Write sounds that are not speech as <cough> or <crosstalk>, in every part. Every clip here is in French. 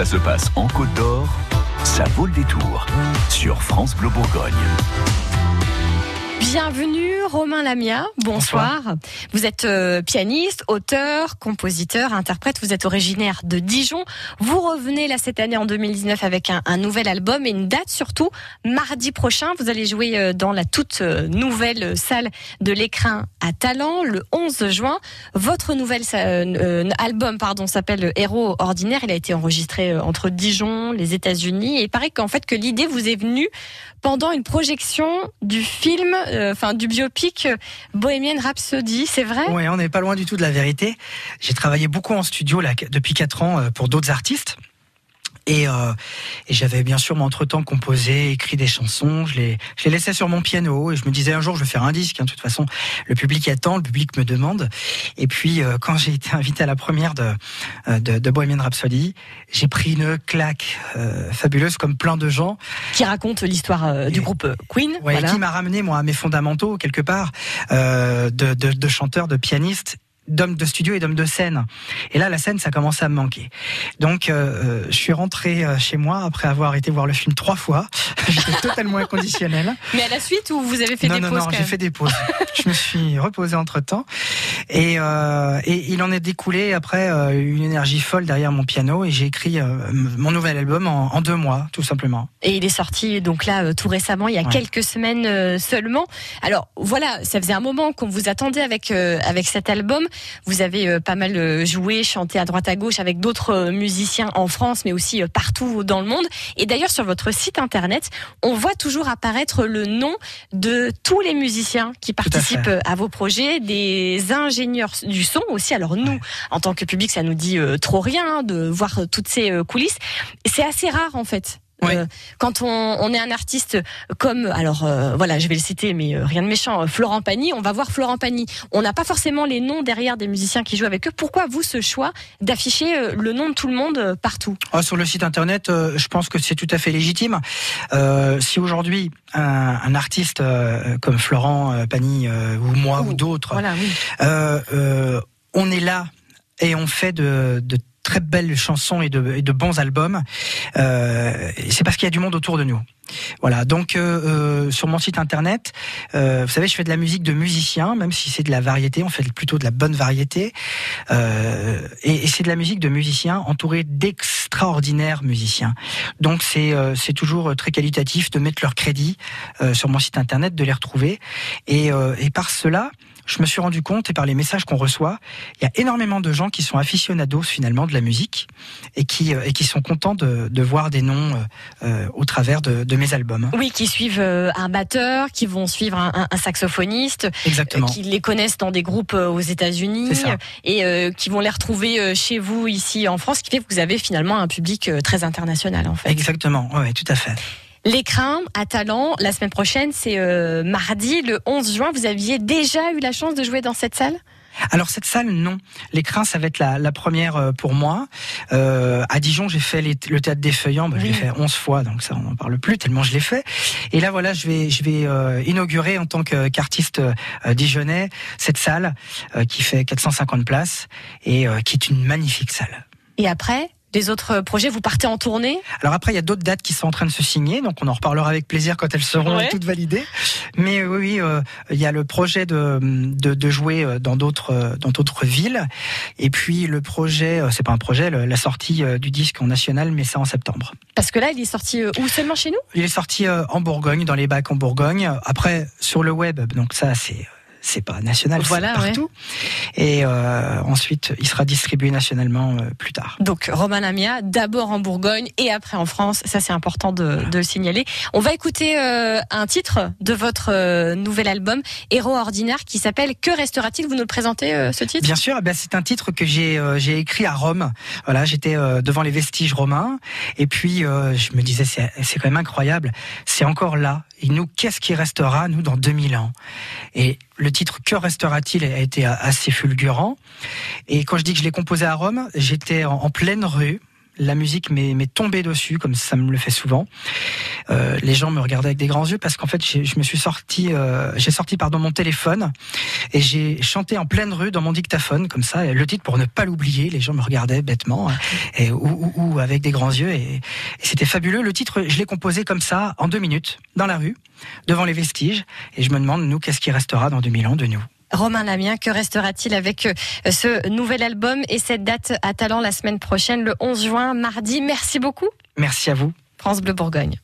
Ça se passe en Côte d'Or, ça vaut le détour sur France Bleu Bourgogne. Bienvenue Romain Lamia, bonsoir. Vous êtes euh, pianiste, auteur, compositeur, interprète, vous êtes originaire de Dijon. Vous revenez là cette année en 2019 avec un, nouvel album et une date surtout. Mardi prochain, vous allez jouer euh, dans la toute euh, nouvelle salle de l'écrin à Talent le 11 juin. Votre nouvel album pardon s'appelle Héros ordinaire, il a été enregistré entre Dijon, les États-Unis et il paraît qu'en fait que l'idée vous est venue pendant une projection du film euh, enfin du biopic euh, Bohemian Rhapsody, c'est vrai? Oui, on n'est pas loin du tout de la vérité. J'ai travaillé beaucoup en studio là, depuis 4 ans euh, pour d'autres artistes. Euh, et, j'avais bien sûr, entre-temps, composé, écrit des chansons. Je les, je les laissais sur mon piano et je me disais un jour, je vais faire un disque. Hein, de toute façon, le public attend, le public me demande. Et puis, euh, quand j'ai été invité à la première de, euh, de, de Bohemian Rhapsody, j'ai pris une claque fabuleuse, comme plein de gens. Qui raconte l'histoire du groupe Queen. Ouais, qui m'a ramené, moi, à mes fondamentaux, quelque part, de, de, de chanteur, de pianiste d'hommes de studio et d'hommes de scène. Et là, la scène, ça commençait à me manquer. Donc, euh, je suis rentré euh, chez moi après avoir été voir le film trois fois. <laughs> J'étais totalement inconditionnel. Mais à la suite, ou vous avez fait des pauses Non, non, j'ai fait des pauses. je me suis reposé entre temps. Et, euh, et il en est découlé après euh, une énergie folle derrière mon piano. Et j'ai écrit mon nouvel album en, en, deux mois, tout simplement. Et il est sorti donc là tout récemment, il y a quelques semaines seulement. Alors voilà, ça faisait un moment qu'on vous attendait avec avec cet album. Vous avez euh, pas mal euh, joué, chanté à droite à gauche avec d'autres euh, musiciens en France, mais aussi partout dans le monde. Et d'ailleurs, sur votre site internet, on voit toujours apparaître le nom de tous les musiciens qui participent à, vos projets, des ingénieurs du son aussi. Alors nous, en tant que public, ça nous dit trop rien hein, de voir toutes ces coulisses. C'est assez rare en fait. Euh, quand on, est un artiste comme, alors euh, voilà, je vais le citer, mais euh, rien de méchant, Florent Pagny, on va voir Florent Pagny. On n'a pas forcément les noms derrière des musiciens qui jouent avec eux. Pourquoi vous ce choix d'afficher le nom de tout le monde partout? Ah, Sur le site internet, je pense que c'est tout à fait légitime. si aujourd'hui un, artiste comme Florent Pagny ou moi ou, d'autres, on est là et on fait de, de très belles chansons et de, bons albums, euh, c'est parce qu'il y a du monde autour de nous. Voilà, donc euh, euh sur mon site internet, euh, vous savez, je fais de la musique de musiciens, même si c'est de la variété, on fait plutôt de la bonne variété, euh, et, et c'est de la musique de musiciens entourés d'extraordinaires musiciens. Donc c'est euh, c'est toujours très qualitatif de mettre leur crédit sur mon site internet, de les retrouver, et, et par cela, je me suis rendu compte, et par les messages qu'on reçoit, il y a énormément de gens qui sont aficionados finalement de la musique et qui, euh, et qui sont contents de, de voir des noms euh, euh au travers de, de, mes albums. Oui, qui suivent un batteur, qui vont suivre un, un saxophoniste, Exactement. qui les connaissent dans des groupes aux États-Unis et qui vont les retrouver chez vous ici en France, ce qui fait que vous avez finalement un public très international en fait. Exactement, oui, tout à fait. L'écrin à Talent, la semaine prochaine, c'est euh, mardi, le 11 juin. Vous aviez déjà eu la chance de jouer dans cette salle? Alors cette salle, non. L'écrin, ça va être la, la première euh, pour moi. Euh, à Dijon, j'ai fait le théâtre des Feuillants, bah, je l'ai fait 11 fois, donc ça on n'en parle plus tellement je l'ai fait. Et là voilà, je vais je vais euh, inaugurer en tant qu'artiste euh, dijonnais cette salle qui fait 450 places et qui est une magnifique salle. Et après? Des autres projets Vous partez en tournée? Alors après, il y a d'autres dates qui sont en train de se signer, donc on en reparlera avec plaisir quand elles seront toutes validées. Mais euh, oui, euh, il y a le projet de, de, de jouer euh, dans d'autres dans d'autres villes, et puis le projet, c'est pas un projet, la sortie du disque en national, mais ça en septembre. Parce que là, il est sorti où? Seulement chez nous? Il est sorti en Bourgogne, dans les bacs en Bourgogne. Après, sur le web, donc ça c'est c'est pas national, voilà, partout. Et euh, ensuite, il sera distribué nationalement euh, plus tard. Donc, Romain Lamia, d'abord en Bourgogne et après en France. Ça, c'est important de, de, le signaler. On va écouter euh, un titre de votre euh, nouvel album, Héros ordinaire, qui s'appelle Que restera-t-il? Vous nous le présentez, euh, ce titre? Bien sûr. Eh ben, c'est un titre que j'ai j'ai écrit à Rome. Voilà, j'étais devant les vestiges romains, et puis je me disais, c'est quand même incroyable. C'est encore là. Et nous, qu'est-ce qui restera, nous, dans 2000 ans? Et le titre Que restera-t-il a été assez fulgurant. Et quand je dis que je l'ai composé à Rome, j'étais en, pleine rue. La musique m'est tombée dessus, comme ça me le fait souvent. Euh, les gens me regardaient avec des grands yeux parce qu'en fait, je me suis sorti, euh, j'ai sorti pardon mon téléphone et j'ai chanté en pleine rue dans mon dictaphone, comme ça, le titre pour ne pas l'oublier. Les gens me regardaient bêtement ou, ou, avec des grands yeux et, et c'était fabuleux. Le titre, je l'ai composé comme ça en deux minutes dans la rue, devant les vestiges, et je me demande nous qu'est-ce qui restera dans 2000 ans de nous? Romain Lamien, que restera-t-il avec euh, ce nouvel album et cette date à Talent la semaine prochaine, le 11 juin, mardi? Merci beaucoup. Merci à vous. France Bleu Bourgogne.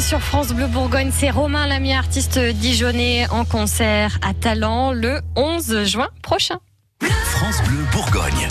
Sur France Bleu Bourgogne C'est Romain Lamy, artiste dijonnais en concert à Talent le 11 juin prochain. France Bleu Bourgogne.